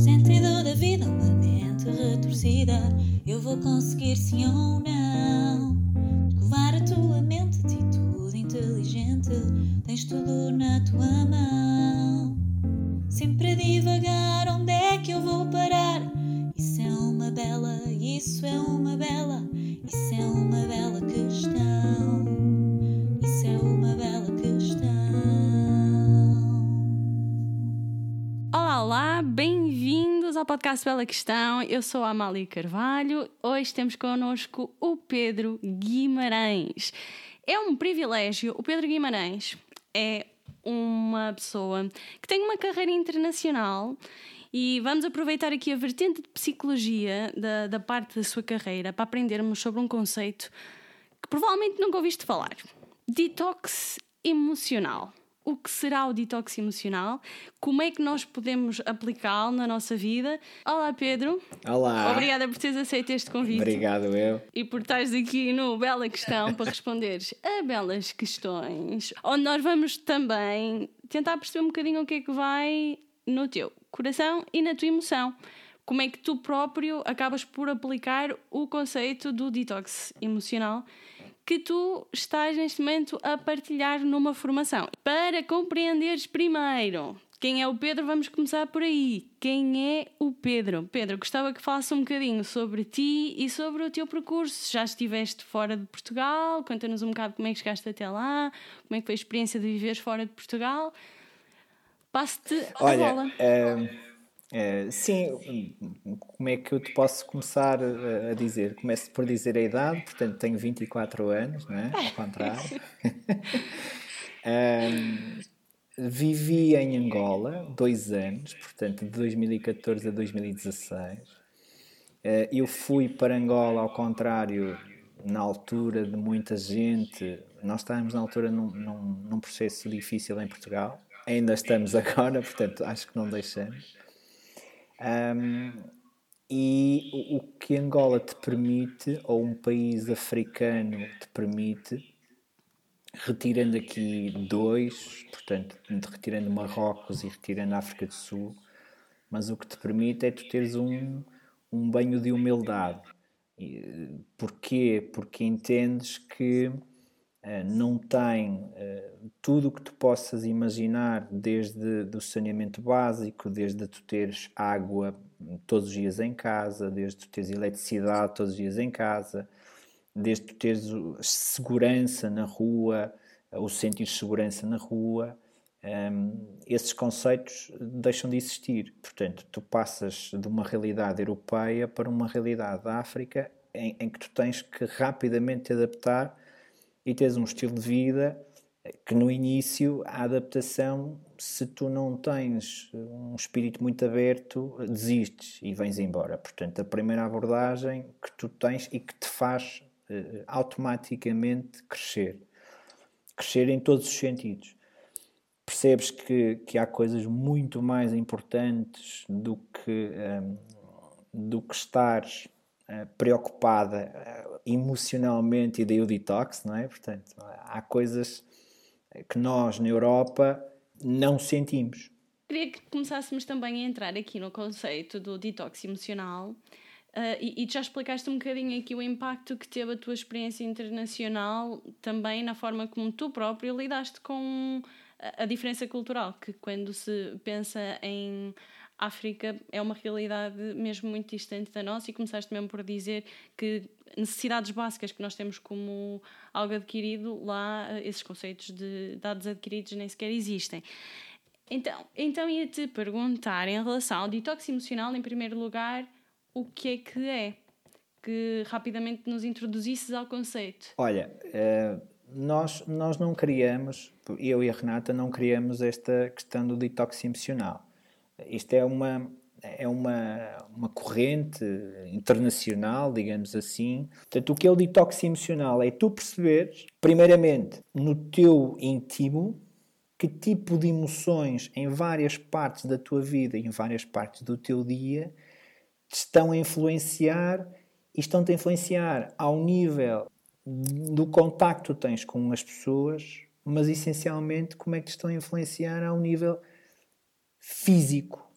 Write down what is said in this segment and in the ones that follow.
Sentido da vida, uma mente retorcida. Eu vou conseguir sim ou não. Escovar a tua mente, atitude inteligente. Tens tudo na tua mão. Sempre a divagar, podcast Bela Questão. Eu sou a Amália Carvalho. Hoje temos connosco o Pedro Guimarães. É um privilégio. O Pedro Guimarães é uma pessoa que tem uma carreira internacional e vamos aproveitar aqui a vertente de psicologia da, da parte da sua carreira para aprendermos sobre um conceito que provavelmente nunca ouviste falar: detox emocional o que será o detox emocional, como é que nós podemos aplicá-lo na nossa vida. Olá, Pedro. Olá. Obrigada por teres aceito este convite. Obrigado, eu. E por estares aqui no Bela Questão para responderes a belas questões, onde nós vamos também tentar perceber um bocadinho o que é que vai no teu coração e na tua emoção. Como é que tu próprio acabas por aplicar o conceito do detox emocional que tu estás neste momento a partilhar numa formação. Para compreenderes primeiro quem é o Pedro, vamos começar por aí. Quem é o Pedro? Pedro, gostava que falasse um bocadinho sobre ti e sobre o teu percurso. Já estiveste fora de Portugal? Conta-nos um bocado como é que chegaste até lá, como é que foi a experiência de viveres fora de Portugal. Passo-te a Olha, bola. eh, eh, sim, como é que eu te posso começar a, dizer? Começo por dizer a idade, portanto tenho 24 anos, não é? Ao contrário. Vivi em Angola dois anos, portanto de 2014 a 2016. Eh, eu fui para Angola ao contrário, na altura de muita gente. Nós estávamos na altura num, num, num processo difícil em Portugal. Ainda estamos agora, portanto acho que não deixamos. Um, e o, que Angola te permite, ou um país africano te permite, retirando aqui dois, portanto, retirando Marrocos e retirando a África do Sul, mas o que te permite é tu teres um, um banho de humildade. E, Porquê? Porque entendes que eh, não tem eh, tudo o que tu possas imaginar, desde do saneamento básico, desde tu teres água todos os dias em casa, desde tu teres eletricidade todos os dias em casa, desde tu teres o- segurança na rua, o sentir de segurança na rua, hum, esses conceitos deixam de existir. Portanto, tu passas de uma realidade europeia para uma realidade da África em, em que tu tens que rapidamente te adaptar e tens um estilo de vida que no início a adaptação, se tu não tens um espírito muito aberto, desistes e vens embora. Portanto, a primeira abordagem que tu tens e que te faz eh, automaticamente crescer. Crescer em todos os sentidos. Percebes que, que há coisas muito mais importantes do que, ehm, do que estares preocupada eh, emocionalmente e daí o detox, não é? Portanto, há coisas que nós na Europa não sentimos. Queria que começássemos também a entrar aqui no conceito do detox emocional ah, e, e já explicaste um bocadinho aqui o impacto que teve a tua experiência internacional também na forma como tu próprio lidaste com a, a diferença cultural, que quando se pensa em África é uma realidade mesmo muito distante da nossa e começaste mesmo por dizer que necessidades básicas que nós temos como algo adquirido, lá ah, esses conceitos de dados adquiridos nem sequer existem. Então, então ia-te perguntar em relação ao detox emocional, em primeiro lugar, o que é que é? Que rapidamente nos introduzisses ao conceito. Olha, eh, nós, nós não criamos, eu e a Renata não criamos esta questão do detox emocional. Isto é uma, é uma, uma corrente internacional, digamos assim. Portanto, o que é o detox emocional? É tu perceberes, primeiramente, no teu íntimo, que tipo de emoções em várias partes da tua vida, em várias partes do teu dia, te estão a influenciar e estão-te a influenciar ao nível do contacto que tens com as pessoas, mas essencialmente como é que te estão a influenciar ao nível físico.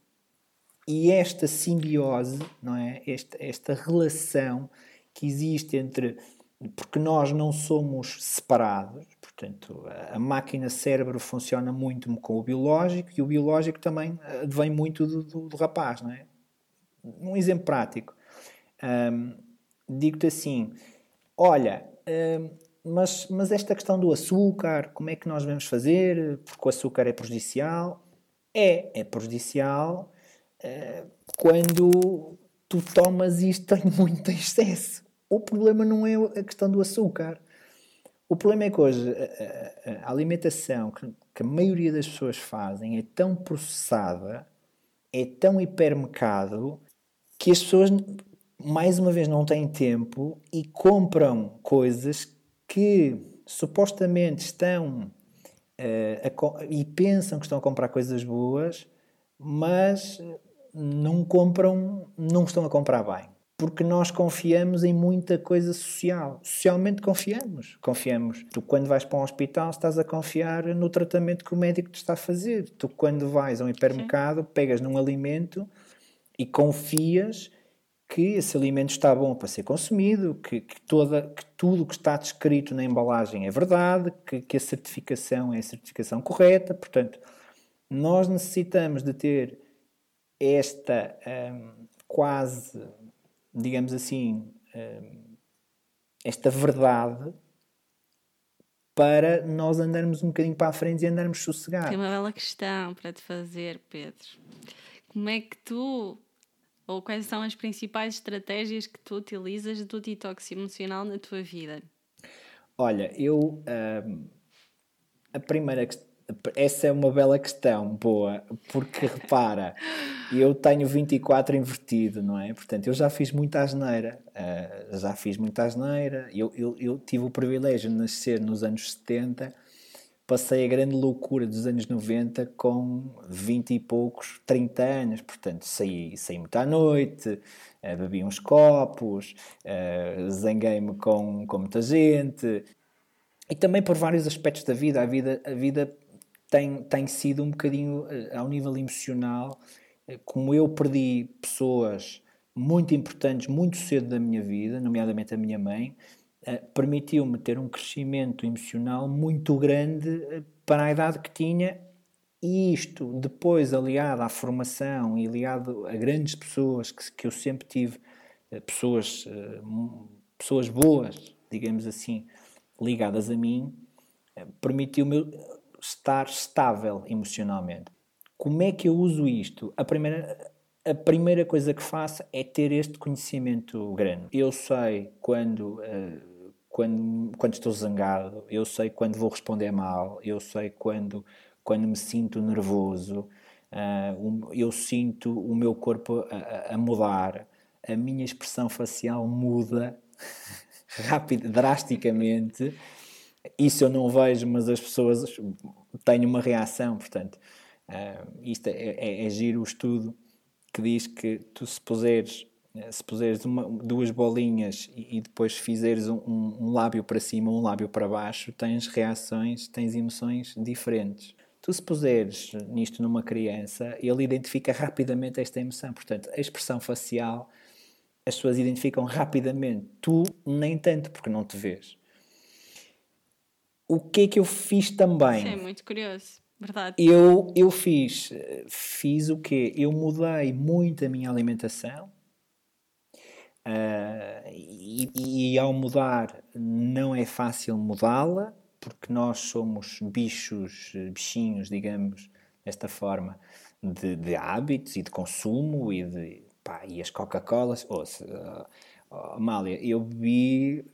E esta simbiose, não é? Esta, esta relação que existe entre. Porque nós não somos separados, portanto, a, máquina cérebro funciona muito com o biológico e o biológico também eh, vem muito do, do, do rapaz, não é? Um exemplo prático. Digo-te assim: olha, mas, mas esta questão do açúcar, como é que nós vamos fazer? Porque o açúcar é prejudicial. É, é prejudicial uh, quando tu tomas isto em muito excesso. O problema não é a questão do açúcar. O problema é que hoje a, a, a alimentação que, que, a maioria das pessoas fazem é tão processada, é tão hipermercado, que as pessoas, mais uma vez, não têm tempo e compram coisas que supostamente estão uh, a, e pensam que estão a comprar coisas boas, mas não compram, não estão a comprar bem. Porque nós confiamos em muita coisa social. Socialmente confiamos. Confiamos. Tu, quando vais para um hospital, estás a confiar no tratamento que o médico te está a fazer. Tu, quando vais a um hipermercado, Sim. pegas num alimento e confias que esse alimento está bom para ser consumido, que, que, toda, que tudo o que está descrito na embalagem é verdade, que, que a certificação é a certificação correta. Portanto, nós necessitamos de ter esta hum, quase, digamos assim, hum, esta verdade para nós andarmos um bocadinho para a frente e andarmos sossegados. Tem uma bela questão para te fazer, Pedro. Como é que tu ou quais são as principais estratégias que tu utilizas do detox emocional na tua vida? Olha, eu. a primeira essa é uma bela questão, boa, porque repara, eu tenho 24 invertido, não é? Portanto, eu já fiz muita asneira, uh, já fiz muita asneira, eu, eu, eu tive o privilégio de nascer nos anos 70 passei a grande loucura dos anos 90 com 20 e poucos, 30 anos. Portanto, saí, saí muito à noite, uh, bebi uns copos, uh, zanguei-me com, com muita gente. E também por vários aspectos da vida. A vida, a vida tem, tem sido um bocadinho, uh, ao nível emocional, como eu perdi pessoas muito importantes muito cedo da minha vida, nomeadamente a minha mãe, eh, permitiu-me ter um crescimento emocional muito grande eh, para a idade que tinha e isto, depois aliado à formação e aliado a grandes pessoas que, que eu sempre tive, eh, pessoas, pessoas boas, digamos assim, ligadas a mim, permitiu-me estar estável emocionalmente. Como é que eu uso isto? A primeira, a primeira coisa que faço é ter este conhecimento grande. Eu sei quando uh, quando, quando estou zangado, eu sei quando vou responder mal, eu sei quando, quando me sinto nervoso, uh, eu sinto o meu corpo a, a, mudar, a minha expressão facial muda rápido, drasticamente. Isso eu não vejo, mas as pessoas têm uma reação, portanto, uh, isto é, é, é giro o estudo que diz que tu se puseres se puseres uma, duas bolinhas e, e depois fizeres um, um, lábio para cima, um lábio para baixo, tens reações, tens emoções diferentes. Tu se puseres nisto numa criança, ele identifica rapidamente esta emoção. Portanto, a expressão facial, as pessoas identificam rapidamente. Tu nem tanto, porque não te vês. O que é que eu fiz também? Sim, é muito curioso. Verdade. Eu, eu fiz, fiz o quê? Eu mudei muito a minha alimentação Uh, e, e, ao mudar, não é fácil mudá-la, porque nós somos bichos, bichinhos, digamos, desta forma, de, de hábitos e de consumo e de. Pá, e as Coca-Colas. Oh, oh, Amália, eu bebi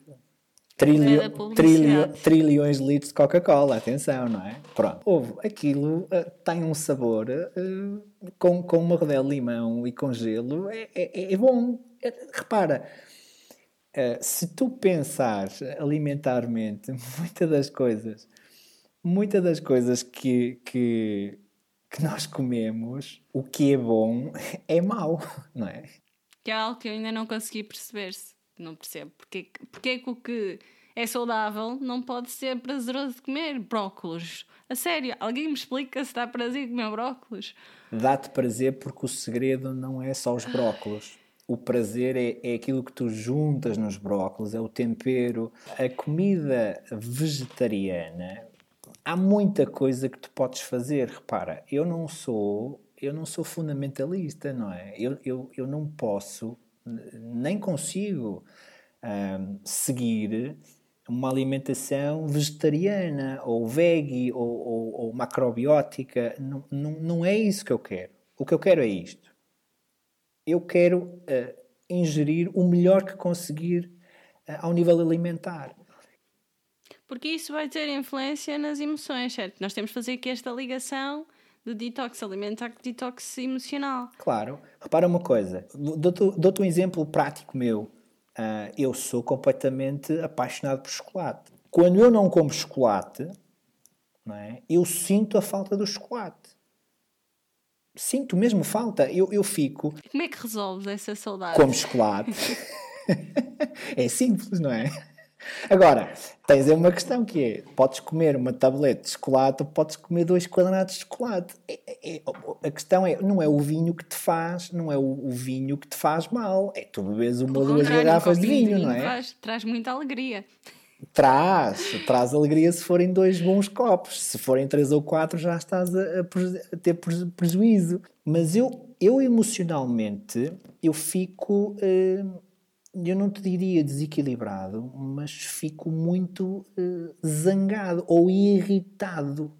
trilho, trilho, trilhões de litros de Coca-Cola, atenção, não é? Pronto, houve, aquilo uh, tem um sabor uh, com, com uma rodela de limão e com gelo, é, é, é bom, repara, uh, se tu pensares alimentarmente, muitas das coisas, muitas das coisas que, que, que nós comemos, o que é bom é mau, não é? Que é algo que eu ainda não consegui perceber-se. Não percebo. Porque, porque é que o que é saudável, não pode ser prazeroso de comer brócolos. A sério, alguém me explica se dá prazer comer brócolos? Dá-te prazer porque o segredo não é só os brócolos. O prazer é, é aquilo que tu juntas nos brócolos, é o tempero. A comida vegetariana, há muita coisa que tu podes fazer. Repara, eu não sou, eu não sou fundamentalista, não é? Eu, eu, eu não posso, nem consigo seguir uma alimentação vegetariana ou veggie ou, ou, ou macrobiótica. Não, não, não é isso que eu quero. O que eu quero é isto. Eu quero uh, ingerir o melhor que conseguir uh, ao nível alimentar. Porque isso vai ter influência nas emoções, certo? Nós temos que fazer aqui esta ligação de detox alimentar com detox emocional. Claro. Repara uma coisa. Dou-te dou um exemplo prático meu. Uh, eu sou completamente apaixonado por chocolate. Quando eu não como chocolate, não é, eu sinto a falta do chocolate. Sinto mesmo falta. Eu, eu fico. Como é que resolves essa saudade? Como chocolate. é simples, não é? Agora, tens aí uma questão que é: podes comer uma tablete de chocolate ou podes comer dois quadrados de chocolate. É, é, é, a questão é: não é o vinho que te faz, não é o, o vinho que te faz mal, é tu bebes uma ou duas garrafas de vinho, vinho, não é? Traz, traz muita alegria. Traz, traz alegria se forem dois bons copos. Se forem três ou quatro, já estás a, a ter prejuízo. Mas eu, eu emocionalmente, eu fico. Uh, eu não te diria desequilibrado, mas fico muito uh, zangado ou irritado.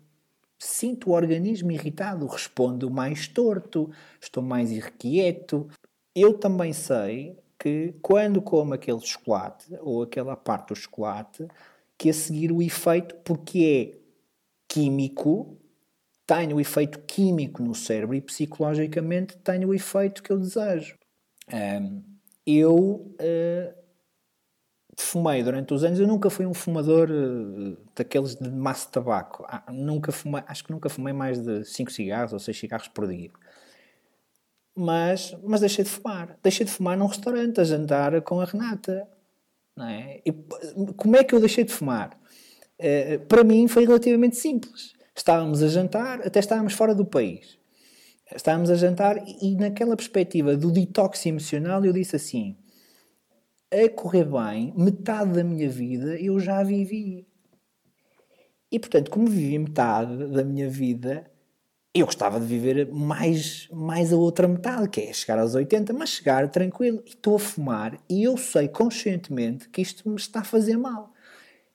Sinto o organismo irritado, respondo mais torto, estou mais irrequieto. Eu também sei que quando como aquele chocolate ou aquela parte do chocolate, que a seguir o efeito, porque é químico, tem o efeito químico no cérebro e psicologicamente tem o efeito que eu desejo. Um, eu uh, fumei durante os anos. Eu nunca fui um fumador uh, daqueles de massa de tabaco. Ah, nunca fumei, acho que nunca fumei mais de 5 cigarros ou 6 cigarros por dia. Mas, mas deixei de fumar. Deixei de fumar num restaurante a jantar com a Renata. Não é? E, como é que eu deixei de fumar? Uh, para mim foi relativamente simples. Estávamos a jantar, até estávamos fora do país estávamos a jantar e, naquela perspectiva do detox emocional eu disse assim: a correr bem, metade da minha vida eu já vivi. E portanto, como vivi metade da minha vida, eu gostava de viver mais, mais a outra metade, que é chegar aos 80, mas chegar tranquilo. E estou a fumar e eu sei conscientemente que isto me está a fazer mal.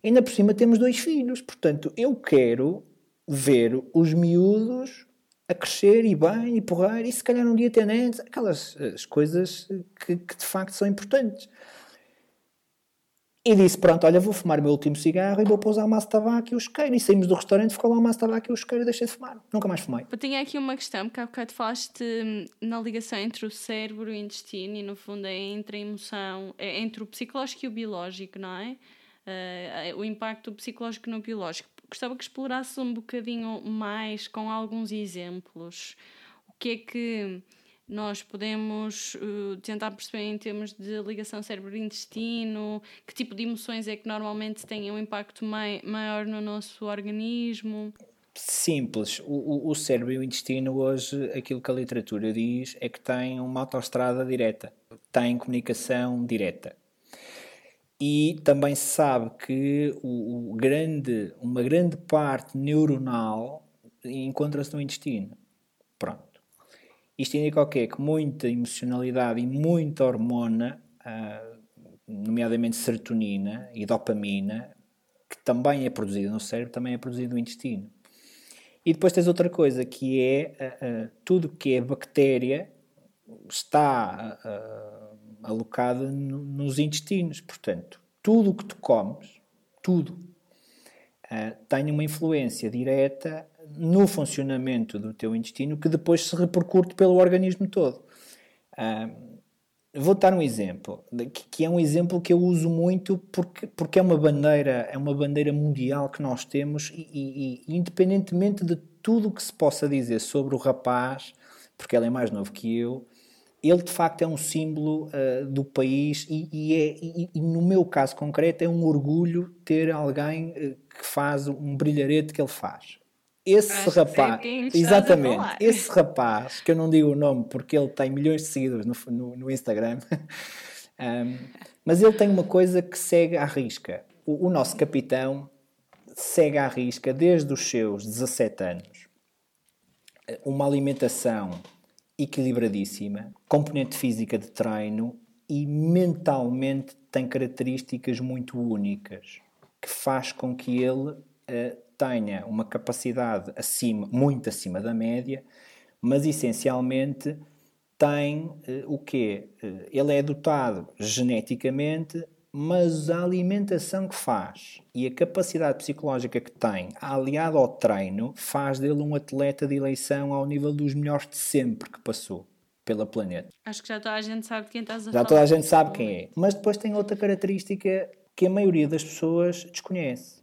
Ainda por cima temos dois filhos, portanto, eu quero ver os miúdos a crescer e bem e porrar e se calhar um dia ter netos, aquelas as coisas que, que, de facto são importantes. E disse, pronto, olha, vou fumar o meu último cigarro e vou pousar o maço de tabaco e o isqueiro. E saímos do restaurante, ficou lá o maço de tabaco e o isqueiro e deixei de fumar. Nunca mais fumei. Eu tinha aqui uma questão, porque há bocado falaste hum, na ligação entre o cérebro e o intestino e no fundo é entre a emoção, é entre o psicológico e o biológico, não é? Uh, o impacto psicológico no biológico gostava que explorasse um bocadinho mais com alguns exemplos. O que é que nós podemos uh, tentar perceber em termos de ligação cérebro-intestino, que tipo de emoções é que normalmente têm um impacto mai maior no nosso organismo? Simples. O, o, cérebro e o intestino, hoje, aquilo que a literatura diz é que têm uma autoestrada direta, têm comunicação direta. E também se sabe que o, o grande, uma grande parte neuronal encontra-se no intestino. Isto indica o quê? Que muita emocionalidade e muita hormona, uh, nomeadamente serotonina e dopamina, que também é produzida no cérebro, também é produzida no intestino. E depois tens outra coisa, que é uh, uh, tudo que é bactéria está alocada no, nos intestinos. Portanto, tudo o que tu comes, tudo, tem uma influência direta no funcionamento do teu intestino que depois se repercute pelo organismo todo. Vou dar um exemplo, que, é um exemplo que eu uso muito porque, porque é uma bandeira, é uma bandeira mundial que nós temos e, e, e independentemente de tudo o que se possa dizer sobre o rapaz, porque ele é mais novo que eu, ele de facto é um símbolo uh, do país e, e é, e, no meu caso concreto, é um orgulho ter alguém uh, que faz um brilharete que ele faz. Esse Acho rapaz, exatamente, esse rapaz, que eu não digo o nome porque ele tem milhões de seguidores no, no, no Instagram, um, mas ele tem uma coisa que segue à risca. O, o nosso capitão segue à risca desde os seus 17 anos uma alimentação equilibradíssima, componente física de treino e mentalmente tem características muito únicas que faz com que ele uh, tenha uma capacidade acima, muito acima da média, mas essencialmente tem uh, o quê? Uh, ele é dotado geneticamente mas a alimentação que faz e a capacidade psicológica que tem, aliado ao treino, faz dele um atleta de eleição ao nível dos melhores de sempre que passou pela planeta. Acho que já toda a gente sabe quem estás a já falar. Já toda a gente sabe quem é. Mas depois tem outra característica que a maioria das pessoas desconhece,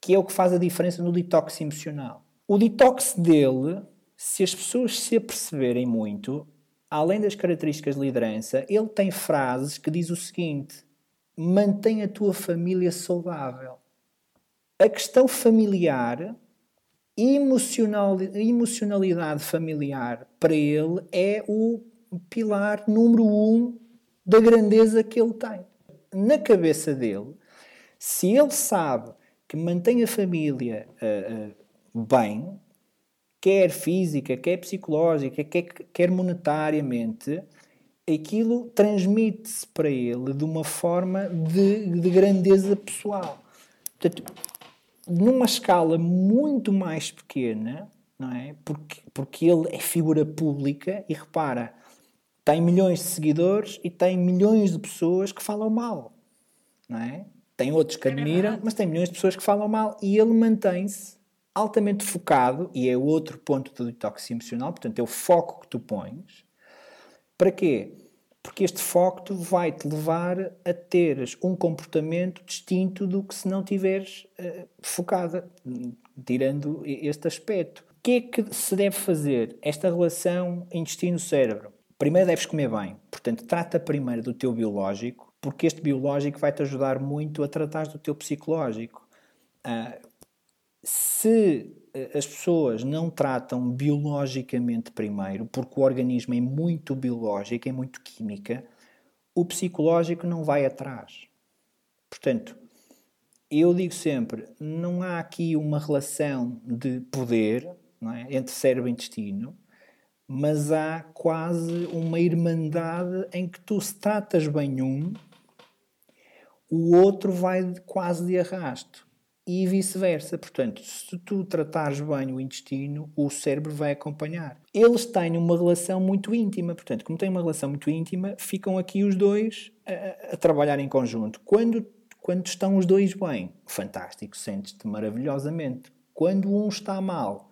que é o que faz a diferença no detox emocional. O detox dele, se as pessoas se aperceberem muito, além das características de liderança, ele tem frases que diz o seguinte: mantém a tua família saudável. A questão familiar, emocional, emocionalidade familiar, para ele é o pilar número um da grandeza que ele tem. Na cabeça dele, se ele sabe que mantém a família uh, uh, bem, quer física, quer psicológica, quer, quer monetariamente, aquilo transmite-se para ele de uma forma de, de grandeza pessoal. Portanto, numa escala muito mais pequena, não é? Porque, porque ele é figura pública e repara, tem milhões de seguidores e tem milhões de pessoas que falam mal, não é? Tem outros que é admiram, mas tem milhões de pessoas que falam mal e ele mantém-se altamente focado, e é outro ponto do detox emocional, portanto, é o foco que tu pões. Para quê? Porque este foco vai-te levar a teres um comportamento distinto do que se não tiveres uh, focada, tirando este aspecto. O que é que se deve fazer? Esta relação intestino-cérebro. Primeiro deves comer bem. Portanto, trata primeiro do teu biológico, porque este biológico vai-te ajudar muito a tratar do teu psicológico. Uh, se eh, as pessoas não tratam biologicamente primeiro, porque o organismo é muito biológico, é muito química, o psicológico não vai atrás. Portanto, eu digo sempre, não há aqui uma relação de poder é? entre cérebro e intestino, mas há quase uma irmandade em que tu se tratas bem um, o outro vai quase de arrasto e vice-versa. Portanto, se tu tratares bem o intestino, o cérebro vai acompanhar. Eles têm uma relação muito íntima, portanto, como têm uma relação muito íntima, ficam aqui os dois a, a trabalhar em conjunto. Quando, quando estão os dois bem, fantástico, sentes-te maravilhosamente. Quando um está mal,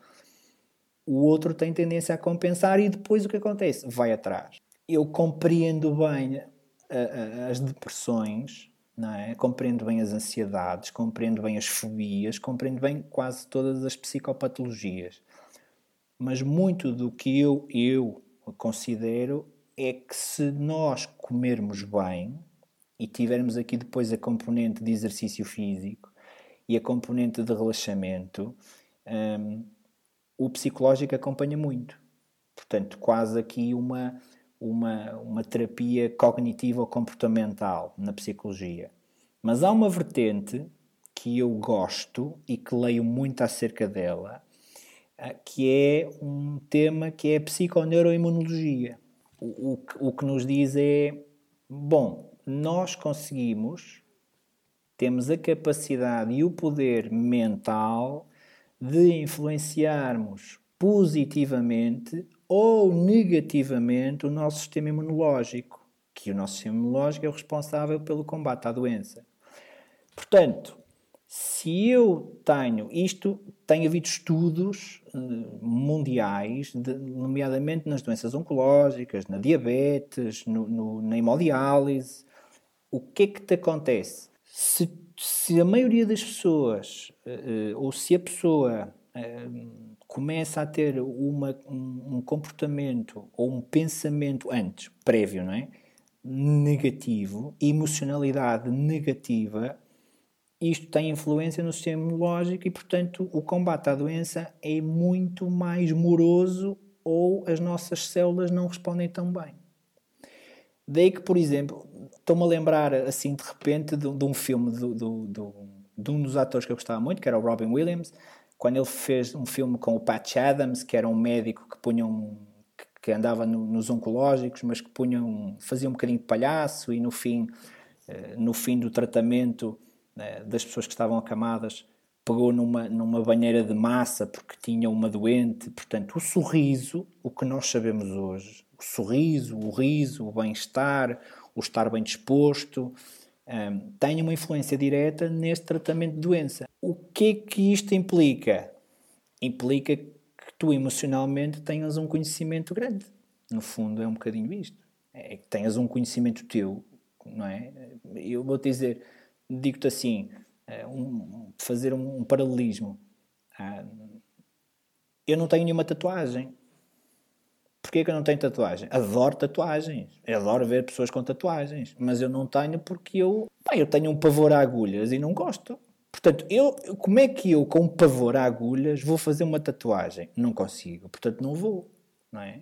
o outro tem tendência a compensar e depois o que acontece? Vai atrás. Eu compreendo bem a, a, as depressões não é? Compreendo bem as ansiedades, compreendo bem as fobias, compreendo bem quase todas as psicopatologias. Mas muito do que eu, eu considero é que se nós comermos bem e tivermos aqui depois a componente de exercício físico e a componente de relaxamento, um, o psicológico acompanha muito. Portanto, quase aqui uma uma, uma terapia cognitiva ou comportamental na psicologia. Mas há uma vertente que eu gosto e que leio muito acerca dela, ah, que é um tema que é a psiconeuroimunologia. O, o, o que nos diz é: bom, nós conseguimos, temos a capacidade e o poder mental de influenciarmos positivamente ou negativamente o nosso sistema imunológico, que o nosso sistema imunológico é o responsável pelo combate à doença. Portanto, se eu tenho isto, tem havido estudos uh, mundiais, de, nomeadamente nas doenças oncológicas, na diabetes, no, no, na hemodiálise. O que é que te acontece? Se, se a maioria das pessoas, uh, ou se a pessoa começa a ter uma, um, um comportamento ou um pensamento antes, prévio, não é? Negativo, emocionalidade negativa, isto tem influência no sistema imunológico e, portanto, o combate à doença é muito mais moroso ou as nossas células não respondem tão bem. Daí que, por exemplo, estou-me a lembrar assim de repente de, de um filme do, do, do, de um dos atores que eu gostava muito, que era o Robin Williams, quando ele fez um filme com o Patch Adams, que era um médico que punha um, que andava no, nos oncológicos, mas que punha um, fazia um bocadinho de palhaço e no fim, eh, no fim do tratamento né, das pessoas que estavam acamadas, pegou numa, numa banheira de massa porque tinha uma doente. Portanto, o sorriso, o que nós sabemos hoje, o sorriso, o riso, o bem-estar, o estar bem disposto, um, tem uma influência direta neste tratamento de doença. O que é que isto implica? Implica que tu emocionalmente tenhas um conhecimento grande. No fundo, é um bocadinho isto. É que tenhas um conhecimento teu, não é? Eu vou-te dizer, digo-te assim, eh, um, fazer um, um paralelismo. Ah, eu não tenho nenhuma tatuagem. Porquê que eu não tenho tatuagem? Adoro tatuagens. Eu adoro ver pessoas com tatuagens. Mas eu não tenho porque eu, pá, eu tenho um pavor a agulhas e não gosto. Portanto, eu, como é que eu, com um pavor a agulhas, vou fazer uma tatuagem? Não consigo. Portanto, não vou. Não é?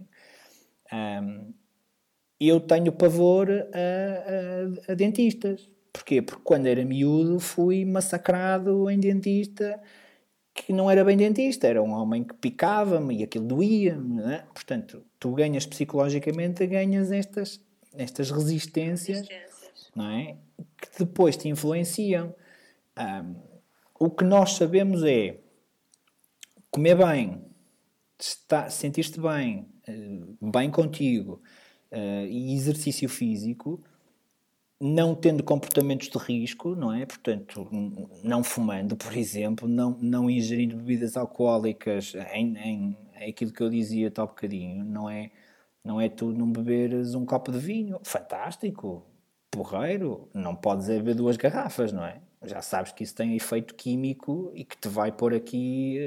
Um, eu tenho pavor a, a, a dentistas. Porquê? Porque quando era miúdo fui massacrado em dentista que não era bem dentista, era um homem que picava-me e aquilo doía-me. É? Portanto, tu ganhas psicologicamente, ganhas estas, estas resistências, resistências. Não é? que depois te influenciam. Um, o que nós sabemos é comer bem, sentir-te bem, eh, bem contigo uh, e exercício físico não tendo comportamentos de risco, não é? Portanto, não fumando, por exemplo, não, não ingerindo bebidas alcoólicas em, em, em aquilo que eu dizia há bocadinho, não é, não é tu não beberes um copo de vinho, fantástico, porreiro, não podes é beber duas garrafas, não é? Já sabes que isso tem efeito químico e que te vai pôr aqui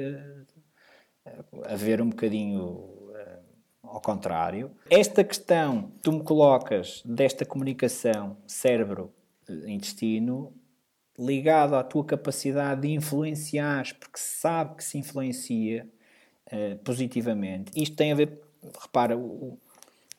uh, a ver um bocadinho ao contrário. Esta questão tu me colocas desta comunicação cérebro-intestino ligado à tua capacidade de influenciar, porque sabe que se influencia uh, positivamente. Isto tem a ver, repara, o,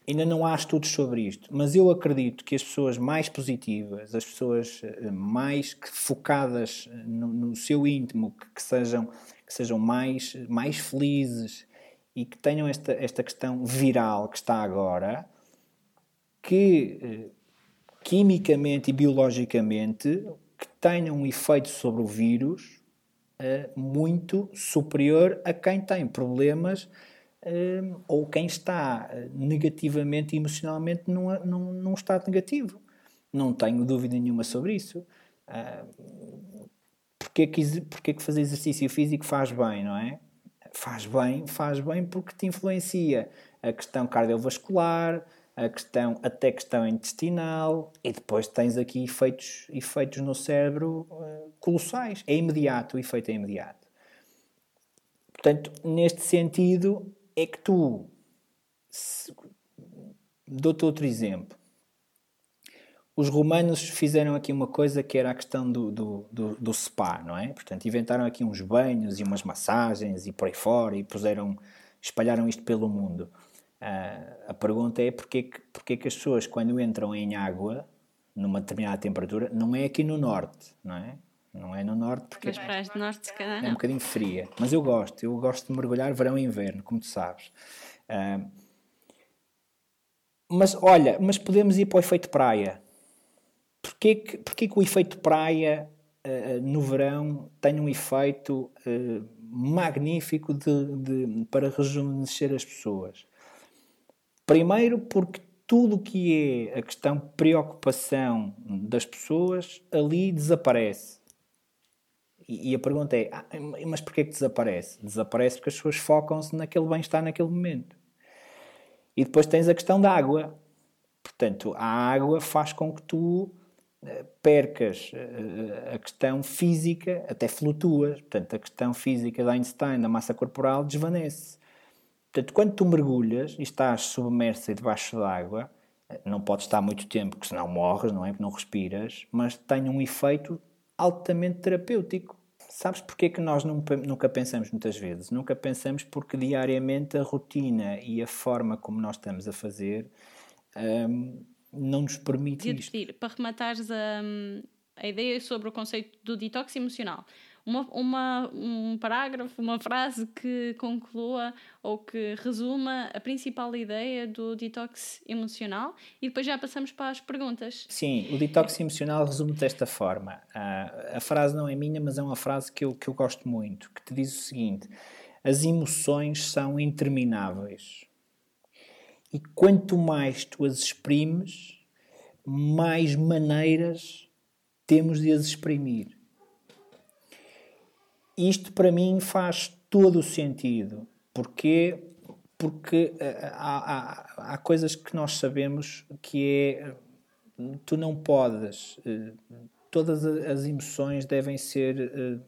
ainda não há estudos sobre isto, mas eu acredito que as pessoas mais positivas, as pessoas uh, mais focadas no, no seu íntimo, que, que, sejam, que sejam mais, mais felizes, e que tenham esta, esta questão viral que está agora, que eh, quimicamente e biologicamente que tenham um efeito sobre o vírus eh, muito superior a quem tem problemas eh, ou quem está negativamente emocionalmente num, num, num estado negativo. Não tenho dúvida nenhuma sobre isso. Porque é que, porque é que fazer exercício físico faz bem, não é? Faz bem, faz bem porque te influencia a questão cardiovascular, a questão, até questão intestinal, e depois tens aqui efeitos, efeitos no cérebro uh, colossais. É imediato, o efeito é imediato. Portanto, neste sentido, é que tu. Dou-te outro exemplo os romanos fizeram aqui uma coisa que era a questão do, do, do, do, spa, não é? Portanto, inventaram aqui uns banhos e umas massagens e por aí fora e puseram, espalharam isto pelo mundo. Uh, a pergunta é porquê que, porquê que as pessoas, quando entram em água, numa determinada temperatura, não é aqui no norte, não é? Não é no norte porque As praias do norte, se calhar, é um bocadinho fria. Mas eu gosto, eu gosto de mergulhar verão e inverno, como tu sabes. Uh, mas olha, mas podemos ir para o efeito praia Porquê que, porquê que o efeito praia uh, no verão tem um efeito uh, magnífico de, de, para rejuvenescer as pessoas? Primeiro, porque tudo o que é a questão preocupação das pessoas ali desaparece. E, a pergunta é: ah, mas porquê que desaparece? Desaparece porque as pessoas focam-se naquele bem-estar naquele momento. E depois tens a questão da água. Portanto, a água faz com que tu percas a questão física, até flutuas. Portanto, a questão física da Einstein, da massa corporal, desvanece. Portanto, quando tu mergulhas e estás submerso e debaixo d'água, não podes estar muito tempo, porque senão morres, não é? Porque não respiras, mas tem um efeito altamente terapêutico. Sabes porque é que nós nunca pensamos muitas vezes? Nunca pensamos porque diariamente a rotina e a forma como nós estamos a fazer um, não nos permite Ia. Pedir, para rematares a, a ideia sobre o conceito do detox emocional, uma, uma, um parágrafo, uma frase que conclua ou que resuma a principal ideia do detox emocional e depois já passamos para as perguntas. Sim, o detox emocional resume desta forma. Uh, a frase não é minha, mas é uma frase que eu, que eu gosto muito, que te diz o seguinte: as emoções são intermináveis. E quanto mais tu as exprimes, mais maneiras temos de as exprimir. Isto para mim faz todo o sentido. Porquê? Porque eh, há, há, há coisas que nós sabemos que é. Tu não podes. Eh, todas as emoções devem ser. Eh,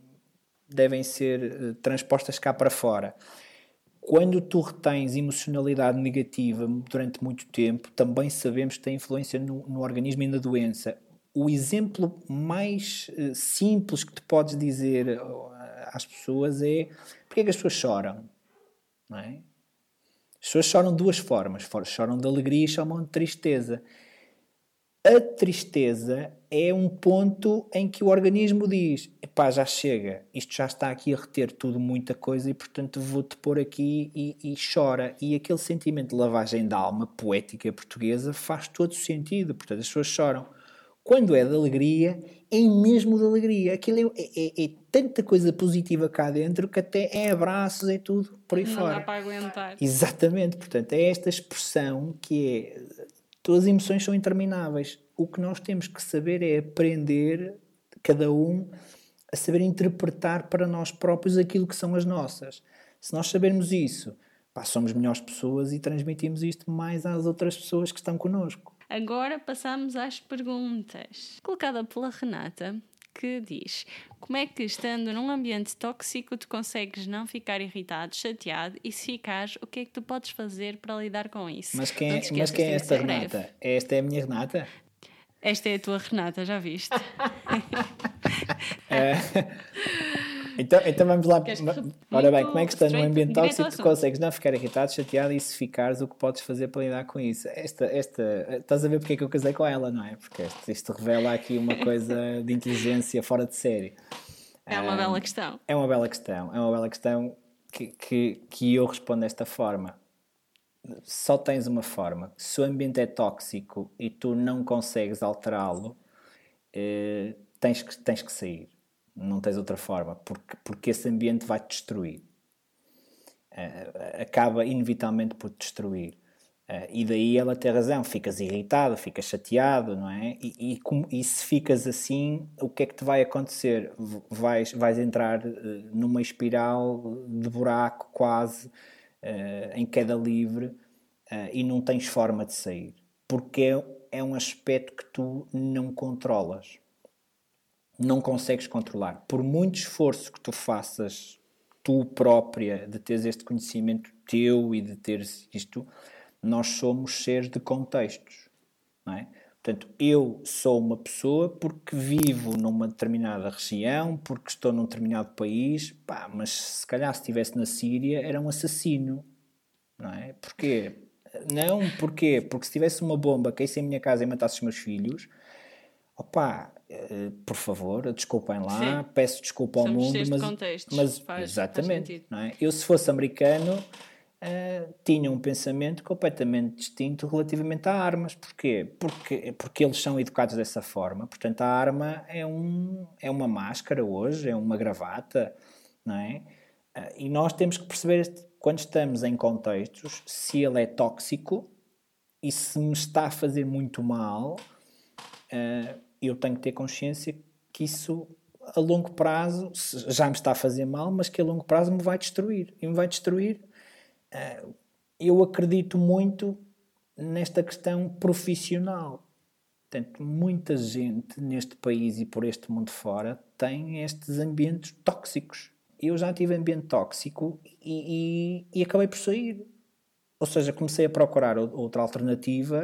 devem ser transpostas cá para fora quando tu retens emocionalidade negativa durante muito tempo, também sabemos que tem influência no, no organismo e na doença. O exemplo mais uh, simples que tu podes dizer às pessoas é porque é que as pessoas choram? Não é? As pessoas choram de duas formas: choram de alegria e choram de tristeza. A tristeza é um ponto em que o organismo diz: pá, já chega, isto já está aqui a reter tudo, muita coisa, e portanto vou-te pôr aqui e, e, chora. E aquele sentimento de lavagem da alma poética portuguesa faz todo sentido, portanto as pessoas choram. Quando é de alegria, é mesmo de alegria. Aquilo é, é, é, é tanta coisa positiva cá dentro que até é abraços, é tudo por aí Não fora. Não dá para aguentar. Exatamente, portanto, é esta expressão que é. Todas as emoções são intermináveis. O que nós temos que saber é aprender, cada um, a saber interpretar para nós próprios aquilo que são as nossas. Se nós sabermos isso, pá, somos melhores pessoas e transmitimos isto mais às outras pessoas que estão connosco. Agora passamos às perguntas. Colocada pela Renata, que diz: Como é que, estando num ambiente tóxico, tu consegues não ficar irritado, chateado e se ficares, o que é que tu podes fazer para lidar com isso? Mas quem, é, mas quem é esta Renata? Breve. Esta é a minha Renata? Esta é a tua Renata, já viste? é. Então, então vamos lá. Ora bem, como é que estás num ambiente tóxico tu consegues não ficar irritado, chateado e se ficares, o que podes fazer para lidar com isso? Esta, esta, estás a ver porque é que eu casei com ela, não é? Porque isto, isto revela aqui uma coisa de inteligência fora de série. É uma um, bela questão. É uma bela questão. É uma bela questão que, que, que eu respondo desta forma. Só tens uma forma. Se o ambiente é tóxico e tu não consegues alterá-lo, eh, tens, que, tens que sair não tens outra forma, porque, porque esse ambiente vai te destruir. Uh, acaba inevitavelmente por te destruir. Uh, e daí ela tem razão, ficas irritado, ficas chateado, não é? E, e, e, se ficas assim, o que é que te vai acontecer? Vais, vais entrar uh, numa espiral de buraco quase, em queda livre, e não tens forma de sair. Porque é, é um aspecto que tu não controlas não consegues controlar. Por muito esforço que tu faças, tu própria, de teres este conhecimento teu e de teres isto, nós somos seres de contextos, não é? Portanto, eu sou uma pessoa porque vivo numa determinada região, porque estou num determinado país, pá, mas se calhar se estivesse na Síria era um assassino, não é? Porquê? Não, porquê? Porque se tivesse uma bomba caísse em minha casa e matasse os meus filhos, opá, por favor, desculpem lá, Sim. peço desculpa ao Somos mundo, mas, mas faz, exatamente, faz é? Eu se fosse americano uh, tinha um pensamento completamente distinto relativamente a armas, porquê? Porque porque eles são educados dessa forma, portanto a arma é um é uma máscara hoje, é uma gravata, não é? Uh, e nós temos que perceber este, quando estamos em contextos se ele é tóxico e se me está a fazer muito mal. Uh, eu tenho que ter consciência que isso a longo prazo já me está a fazer mal, mas que a longo prazo me vai destruir. E me vai destruir. Eu acredito muito nesta questão profissional. Portanto, muita gente neste país e por este mundo fora tem estes ambientes tóxicos. Eu já tive ambiente tóxico e, e, e acabei por sair. Ou seja, comecei a procurar outra alternativa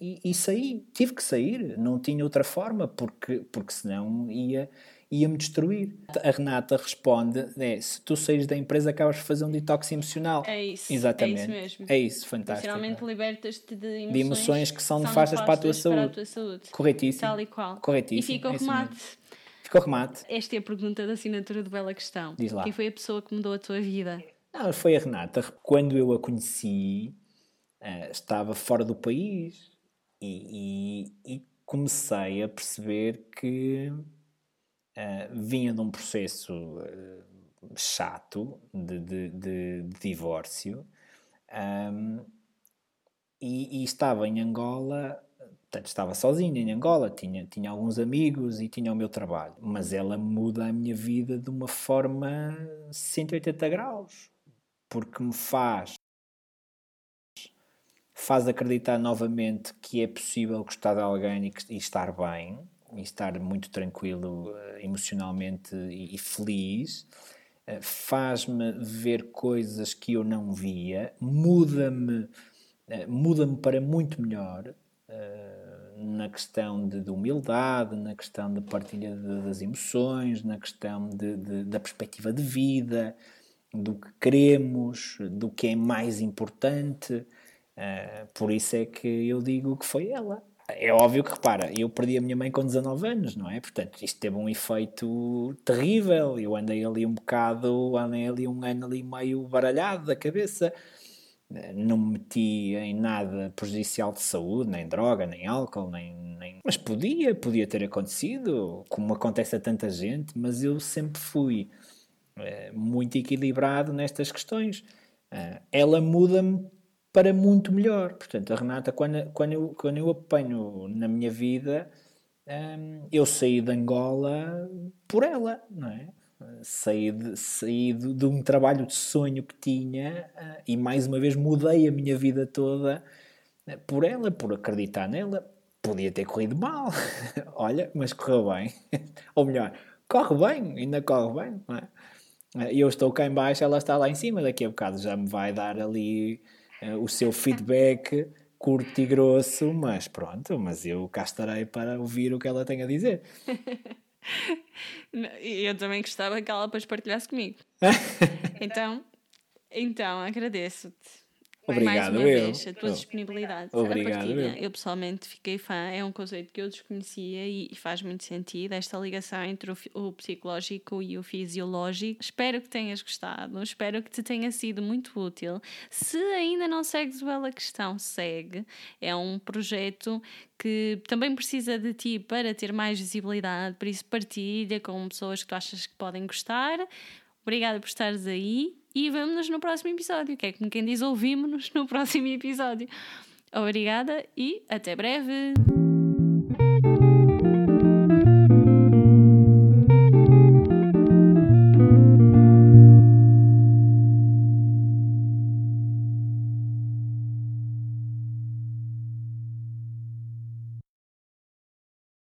e, e, saí. Tive que sair, não tinha outra forma, porque, porque senão ia, ia-me destruir. A Renata responde: é, se tu saís da empresa, acabas de fazer um detox emocional. É isso. Exatamente. É isso mesmo. É isso, fantástico. Finalmente libertas-te de emoções, de emoções que são nefastas para a tua saúde. Para a tua saúde. Corretíssimo. Tal e qual. Corretíssimo. E fica o é remate. Ficou remate. Esta é a pergunta da assinatura do Bela Questão. Diz lá. Quem foi a pessoa que mudou a tua vida? Não, foi a Renata. Quando eu a conheci, uh, estava fora do país e, e, e comecei a perceber que uh, vinha de um processo uh, chato de, de, de, de divórcio um, e, e, estava em Angola. Portanto, estava sozinha em Angola, tinha, tinha alguns amigos e tinha o meu trabalho. Mas ela muda a minha vida de uma forma 180 graus porque me faz faz acreditar novamente que é possível gostar de alguém e, e estar bem e estar muito tranquilo uh, emocionalmente e, e feliz uh, faz-me ver coisas que eu não via muda-me uh, muda-me para muito melhor na questão de, de, humildade, na questão de partilha de, das emoções, na questão de, da perspectiva de vida, do que queremos, do que é mais importante. Uh, por isso é que eu digo que foi ela. É óbvio que, repara, eu perdi a minha mãe com 19 anos, não é? Portanto, isto teve um efeito terrível. Eu andei ali um bocado, andei ali um ano ali meio baralhado da cabeça. Eh, não me meti em nada prejudicial de saúde, nem droga, nem álcool, nem, nem... Mas podia, podia ter acontecido, como acontece a tanta gente, mas eu sempre fui é, muito equilibrado nestas questões. Ela muda-me para muito melhor. Portanto, a Renata, quando, quando, eu, quando eu apanho na minha vida, um, eu saí de Angola por ela, não é? Saí, de, saí de, de um trabalho de sonho que tinha uh, e mais uma vez mudei a minha vida toda uh, por ela, por acreditar nela. Podia ter corrido mal, olha, mas correu bem. Ou melhor, corre bem, ainda corre bem, não é? eu estou cá em baixo, ela está lá em cima, daqui a bocado já me vai dar ali o seu feedback curto e grosso, mas pronto, mas eu cá estarei para ouvir o que ela tem a dizer. eu também gostava que ela depois partilhasse comigo. então, então agradeço-te. Obrigado, mais uma eu. vez, a tua eu. disponibilidade. Obrigado, eu. eu pessoalmente fiquei fã, é um conceito que eu desconhecia e, faz muito sentido, esta ligação entre o, o, psicológico e o fisiológico. Espero que tenhas gostado, espero que te tenha sido muito útil. Se ainda não segues o Bela Questão, segue. É um projeto que também precisa de ti para ter mais visibilidade, por isso partilha com pessoas que tu achas que podem gostar. Obrigada por estares aí e vemo-nos no próximo episódio. Que é como quem diz, ouvimos-nos no próximo episódio. Obrigada e até breve!